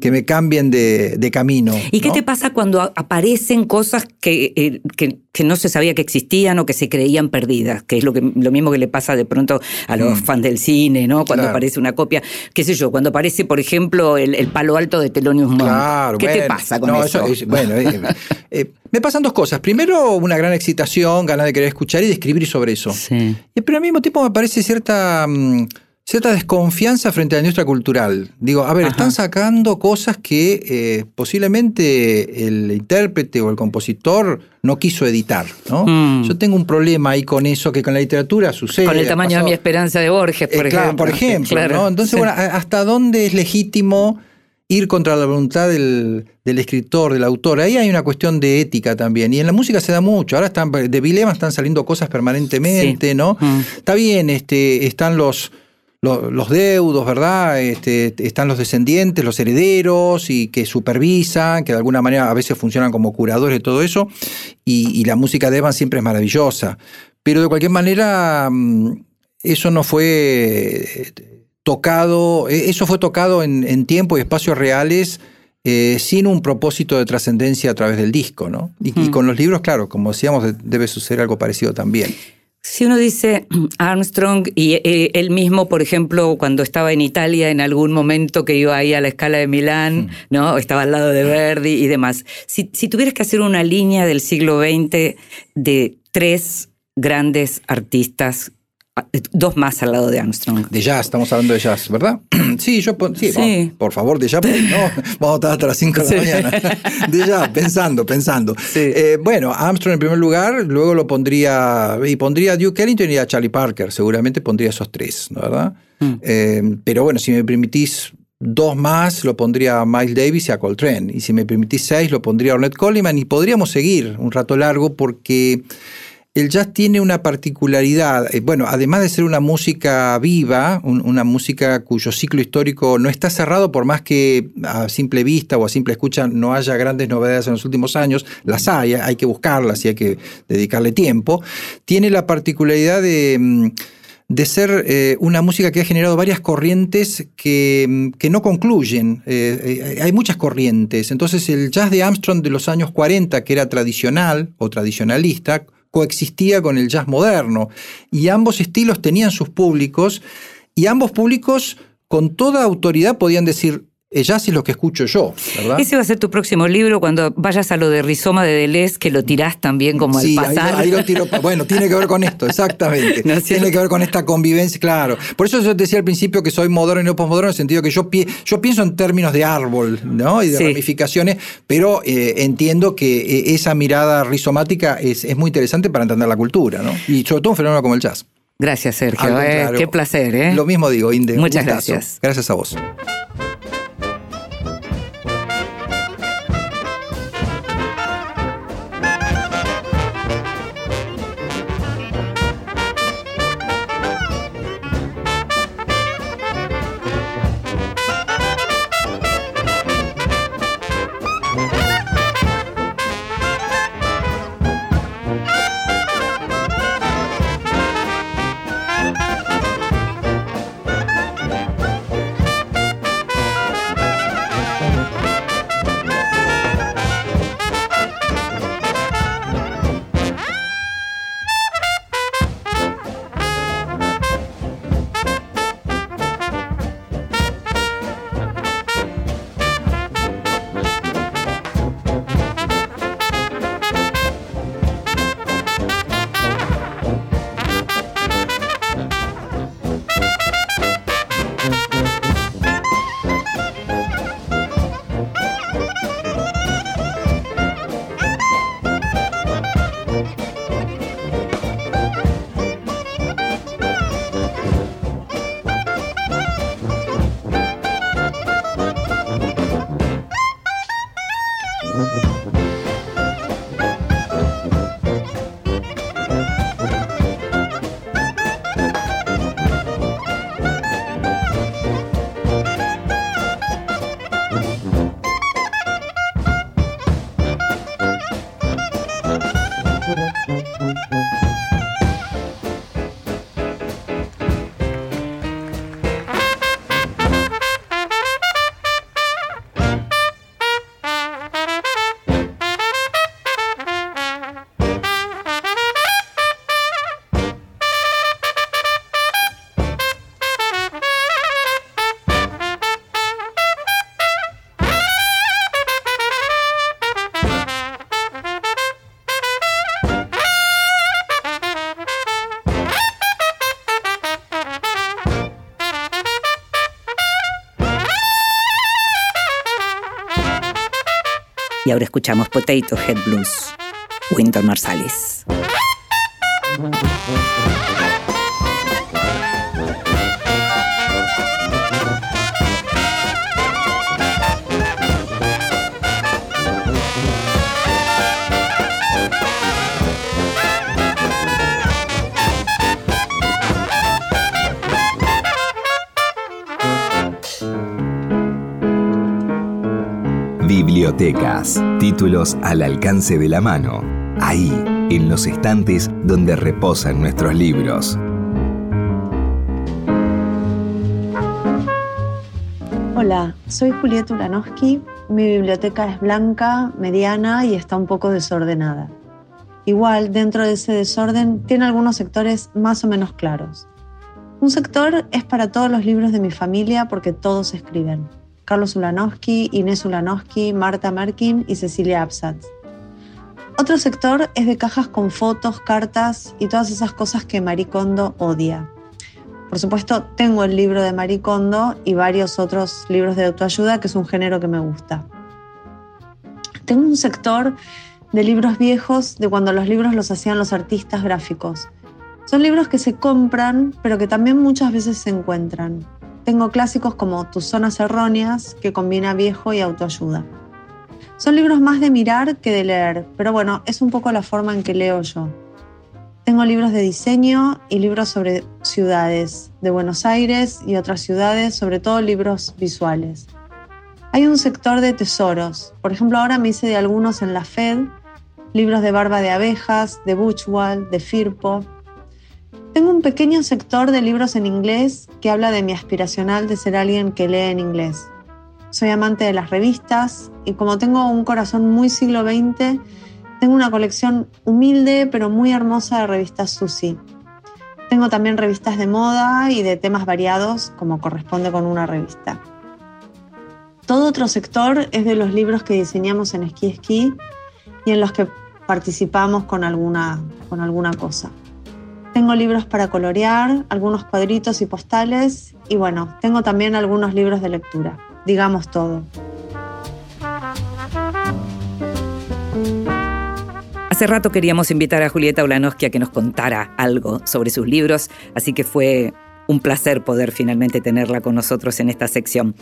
que me cambien de, de camino. ¿Y qué te pasa cuando aparecen cosas que, eh, que, que no se sabía que existían o que se creían perdidas? Que es lo, que, lo mismo que le pasa de pronto a los fans del cine, ¿no? Cuando Mm. Claro. aparece una copia, qué sé yo, cuando aparece, por ejemplo, el, el palo alto de Thelonious Monk. Claro, ¿Qué te pasa con No, eso? es- bueno, eh, eh, me pasan dos cosas. Primero, una gran excitación, ganas de querer escuchar y de escribir sobre eso. Sí. Pero al mismo tiempo me parece cierta, mm, cierta desconfianza frente a la industria cultural. Digo, a ver, Ajá. están sacando cosas que eh, posiblemente el intérprete o el compositor no quiso editar. ¿no? Mm. Yo tengo un problema ahí con eso que con la literatura sucede. Con el tamaño de mi esperanza de Borges, por eh, claro, ejemplo. por ejemplo, Claro, ¿no? Entonces, sí. bueno, ¿a- ¿hasta dónde es legítimo ir contra la voluntad del, del escritor, del autor? Ahí hay una cuestión de ética también. Y en la música se da mucho. Ahora están, de Vilema están saliendo cosas permanentemente, Sí. ¿no? Mm. Está bien, este, están los, los, los deudos, ¿verdad? Este, están los descendientes, los herederos, y que supervisan, que de alguna manera a veces funcionan como curadores de todo eso. Y, y la música de Evans siempre es maravillosa. Pero de cualquier manera, mm, eso no fue eh, tocado, eh, eso fue tocado en, en tiempo y espacios reales. eh, sin un propósito de trascendencia a través del disco, ¿no? Y, y con los libros, claro, como decíamos, de- debe suceder algo parecido también. Si uno dice Armstrong y eh, él mismo, por ejemplo, cuando estaba en Italia en algún momento que iba ahí a la escala de Milán, ¿no? Estaba al lado de Verdi y demás. Si, si tuvieras que hacer una línea del siglo XX de tres grandes artistas, dos más al lado de Armstrong. De jazz, estamos hablando de jazz, ¿verdad? sí, yo sí, por favor, de jazz, no, vamos a estar hasta las 5 de la mañana. De jazz, pensando, pensando. Sí. Eh, bueno, Armstrong en primer lugar, luego lo pondría, y pondría a Duke Ellington y a Charlie Parker, seguramente pondría esos tres, ¿no ¿verdad? Mm. Eh, pero bueno, si me permitís dos más, lo pondría a Miles Davis y a Coltrane. Y si me permitís seis, lo pondría a Ornette Coleman. Y podríamos seguir un rato largo porque el jazz tiene una particularidad. eh, Bueno, además de ser una música viva, un- una música cuyo ciclo histórico no está cerrado, por más que a simple vista o a simple escucha no haya grandes novedades en los últimos años, las hay, hay que buscarlas y hay que dedicarle tiempo. Tiene la particularidad de. mm, de ser eh, una música que ha generado varias corrientes que, mm, que no concluyen. Eh, hay muchas corrientes. Entonces el jazz de Armstrong de los años 40, que era tradicional o tradicionalista, coexistía con el jazz moderno. Y ambos estilos tenían sus públicos y ambos públicos con toda autoridad podían decir, el jazz es lo que escucho yo, ¿verdad? Ese va a ser tu próximo libro cuando vayas a lo de Rizoma de Deleuze, que lo tirás también como Sí, al ahí, pasar. ahí lo tiro. Bueno, tiene que ver con esto, exactamente. ¿No es cierto? tiene que ver con esta convivencia, claro. Por eso yo te decía al principio que soy moderno y no postmoderno, en el sentido que yo, pi- yo pienso en términos de árbol, ¿no? Y de Sí. ramificaciones, pero eh, entiendo que eh, esa mirada rizomática es, es muy interesante para entender la cultura, ¿no? Y sobre todo un fenómeno como el jazz. Gracias, Sergio. Eh, qué placer, ¿eh? Lo mismo digo, Inde. Muchas gracias. Gracias a vos. Y ahora escuchamos Potato Head Blues, Winton Marsalis. Bibliotecas, títulos al alcance de la mano, ahí, en los estantes donde reposan nuestros libros. Hola, soy Julieta Ulanowski. Mi biblioteca es blanca, mediana y está un poco desordenada. Igual, dentro de ese desorden, tiene algunos sectores más o menos claros. Un sector es para todos los libros de mi familia porque todos escriben. Carlos Ulanowski, Inés Ulanowski, Marta Merkin y Cecilia Absatz. Otro sector es de cajas con fotos, cartas y todas esas cosas que Maricondo odia. Por supuesto, tengo el libro de Maricondo y varios otros libros de autoayuda, que es un género que me gusta. Tengo un sector de libros viejos de cuando los libros los hacían los artistas gráficos. Son libros que se compran, pero que también muchas veces se encuentran. Tengo clásicos como Tus zonas erróneas, que combina viejo y autoayuda. Son libros más de mirar que de leer, pero bueno, es un poco la forma en que leo yo. Tengo libros de diseño y libros sobre ciudades, de Buenos Aires y otras ciudades, sobre todo libros visuales. Hay un sector de tesoros, por ejemplo ahora me hice de algunos en la Fed, libros de Barba de Abejas, de Buchwald, de Firpo, tengo un pequeño sector de libros en inglés que habla de mi aspiracional de ser alguien que lee en inglés. Soy amante de las revistas y como tengo un corazón muy siglo XX, tengo una colección humilde pero muy hermosa de revistas Susi. Tengo también revistas de moda y de temas variados como corresponde con una revista. Todo otro sector es de los libros que diseñamos en Esquí Esquí y en los que participamos con alguna, con alguna cosa. Tengo libros para colorear, algunos cuadritos y postales y bueno, tengo también algunos libros de lectura. Digamos todo. Hace rato queríamos invitar a Julieta Ulanowski a que nos contara algo sobre sus libros, así que fue un placer poder finalmente tenerla con nosotros en esta sección.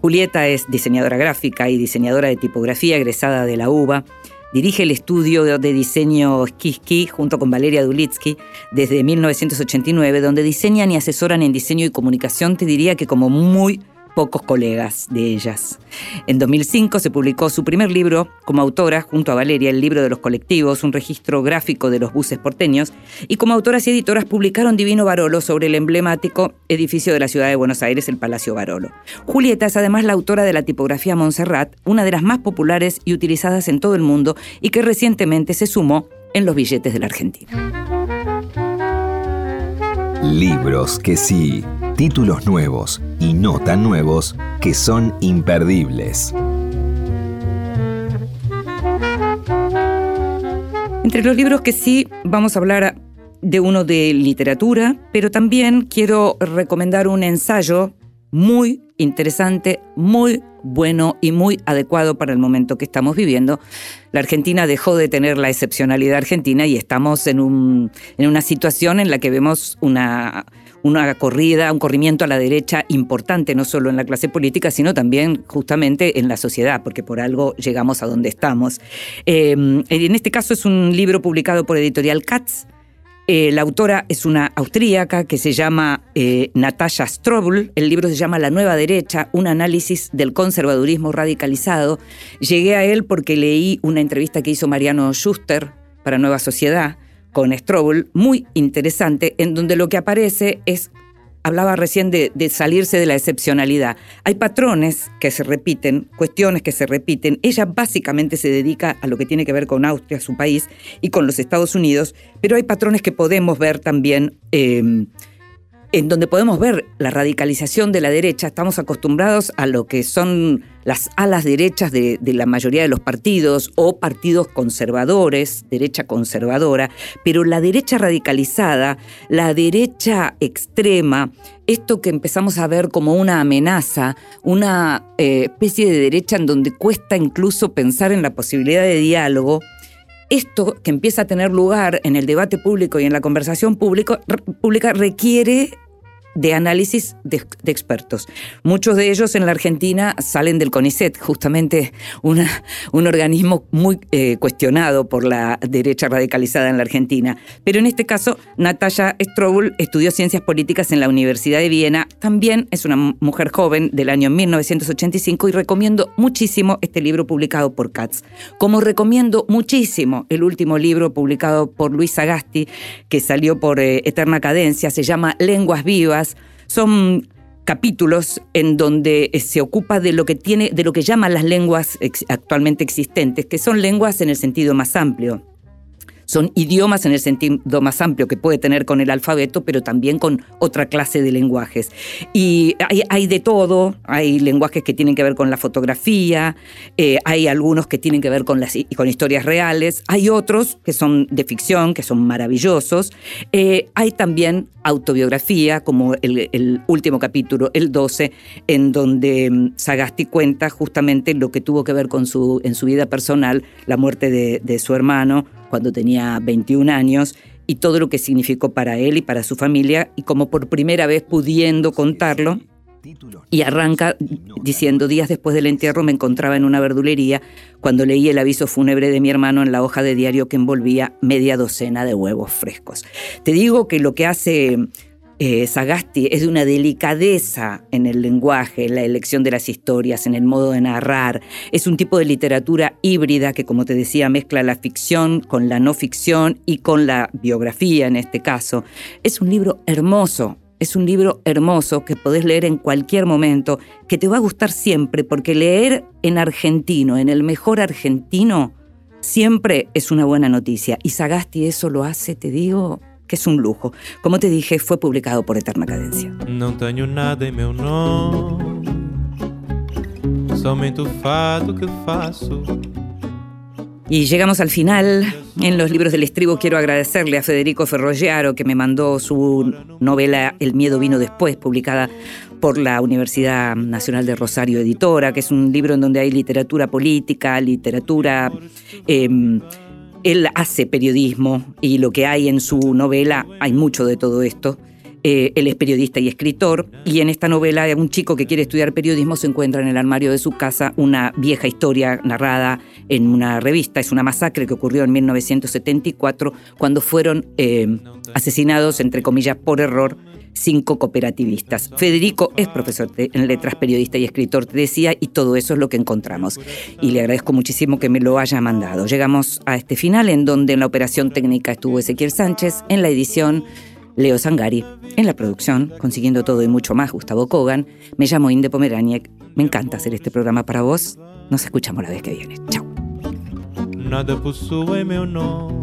Julieta es diseñadora gráfica y diseñadora de tipografía egresada de la UBA. Dirige el estudio de diseño Skiski junto con Valeria Dulitsky desde 1989, donde diseñan y asesoran en diseño y comunicación, te diría que como muy pocos colegas de ellas. En 2005 se publicó su primer libro como autora, junto a Valeria, el libro de los colectivos, un registro gráfico de los buses porteños, y como autoras y editoras publicaron Divino Barolo sobre el emblemático edificio de la ciudad de Buenos Aires, el Palacio Barolo. Julieta es además la autora de la tipografía Montserrat, una de las más populares y utilizadas en todo el mundo y que recientemente se sumó en los billetes de la Argentina. Libros que sí, títulos nuevos y no tan nuevos que son imperdibles. Entre los libros que sí vamos a hablar de uno de literatura, pero también quiero recomendar un ensayo muy interesante, muy bueno y muy adecuado para el momento que estamos viviendo. La Argentina dejó de tener la excepcionalidad argentina y estamos en, un, en una situación en la que vemos una, una corrida, un corrimiento a la derecha importante, no solo en la clase política, sino también justamente en la sociedad, porque por algo llegamos a donde estamos. Eh, en este caso es un libro publicado por Editorial Katz, eh, la autora es una austríaca que se llama eh, Natasha Strobel. El libro se llama La Nueva Derecha, un análisis del conservadurismo radicalizado. Llegué a él porque leí una entrevista que hizo Mariano Schuster para Nueva Sociedad con Strobel, muy interesante, en donde lo que aparece es hablaba recién de, salirse de la excepcionalidad. Hay patrones que se repiten, cuestiones que se repiten. Ella básicamente se dedica a lo que tiene que ver con Austria, su país, y con los Estados Unidos, pero hay patrones que podemos ver también em, en donde podemos ver la radicalización de la derecha. Estamos acostumbrados a lo que son las alas derechas de, la mayoría de los partidos o partidos conservadores, derecha conservadora, pero la derecha radicalizada, la derecha extrema, esto que empezamos a ver como una amenaza, una eh, especie de derecha en donde cuesta incluso pensar en la posibilidad de diálogo, esto que empieza a tener lugar en el debate público y en la conversación pública requiere de análisis de, de, expertos. Muchos de ellos en la Argentina salen del CONICET, justamente una, un organismo muy eh, cuestionado por la derecha radicalizada en la Argentina. Pero en este caso, Natalia Strobel estudió ciencias políticas en la Universidad de Viena. También es una mujer joven del año 1985 y recomiendo muchísimo este libro publicado por Katz. Como recomiendo muchísimo el último libro publicado por Luis Sagasti, que salió por eh, Eterna Cadencia, se llama Lenguas Vivas son capítulos en donde eh, se ocupa de lo que tiene, de lo que llaman las lenguas actualmente existentes, que son lenguas en el sentido más amplio son idiomas en el sentido más amplio que puede tener con el alfabeto, pero también con otra clase de lenguajes. Y hay, de todo, hay lenguajes que tienen que ver con la fotografía, eh, hay algunos que tienen que ver con, las, con historias reales, hay otros que son de ficción, que son maravillosos, eh, hay también autobiografía, como el, último capítulo, el 12, en donde mm, Sagasti cuenta justamente lo que tuvo que ver con su, en su vida personal, la muerte de, de su hermano, cuando tenía 21 años y todo lo que significó para él y para su familia y como por primera vez pudiendo contarlo. Y arranca diciendo, días después del entierro me encontraba en una verdulería cuando leí el aviso fúnebre de mi hermano en la hoja de diario que envolvía media docena de huevos frescos. Te digo que lo que hace eh, Sagasti es de una delicadeza en el lenguaje, en la elección de las historias, en el modo de narrar. Es un tipo de literatura híbrida que, como te decía, mezcla la ficción con la no ficción y con la biografía en este caso. Es un libro hermoso, es un libro hermoso que podés leer en cualquier momento, que te va a gustar siempre, porque leer en argentino, en el mejor argentino, siempre es una buena noticia. Y Sagasti eso lo hace, te digo, que es un lujo. Como te dije, fue publicado por Eterna Cadencia. Não tenho nada em meu nome, somente o que faço. Y llegamos al final. En los libros del estribo quiero agradecerle a Federico Ferrogiaro que me mandó su novela El miedo vino después, publicada por la Universidad Nacional de Rosario Editora, que es un libro en donde hay literatura política, literatura... Eh, él hace periodismo y lo que hay en su novela, hay mucho de todo esto. Eh, él es periodista y escritor y en esta novela un chico que quiere estudiar periodismo se encuentra en el armario de su casa una vieja historia narrada en una revista. Es una masacre que ocurrió en 1974 cuando fueron eh, asesinados, entre comillas, por error cinco cooperativistas. Federico es profesor en letras, periodista y escritor, te decía, y todo eso es lo que encontramos. Y le agradezco muchísimo que me lo haya mandado. Llegamos a este final en donde en la operación técnica estuvo Ezequiel Sánchez, en la edición Leo Sangari, en la producción, consiguiendo todo y mucho más, Gustavo Kogan. Me llamo Inde Pomeraniec. Me encanta hacer este programa para vos. Nos escuchamos la vez que viene. Chao. Nada possui meu nome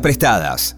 Prestadas.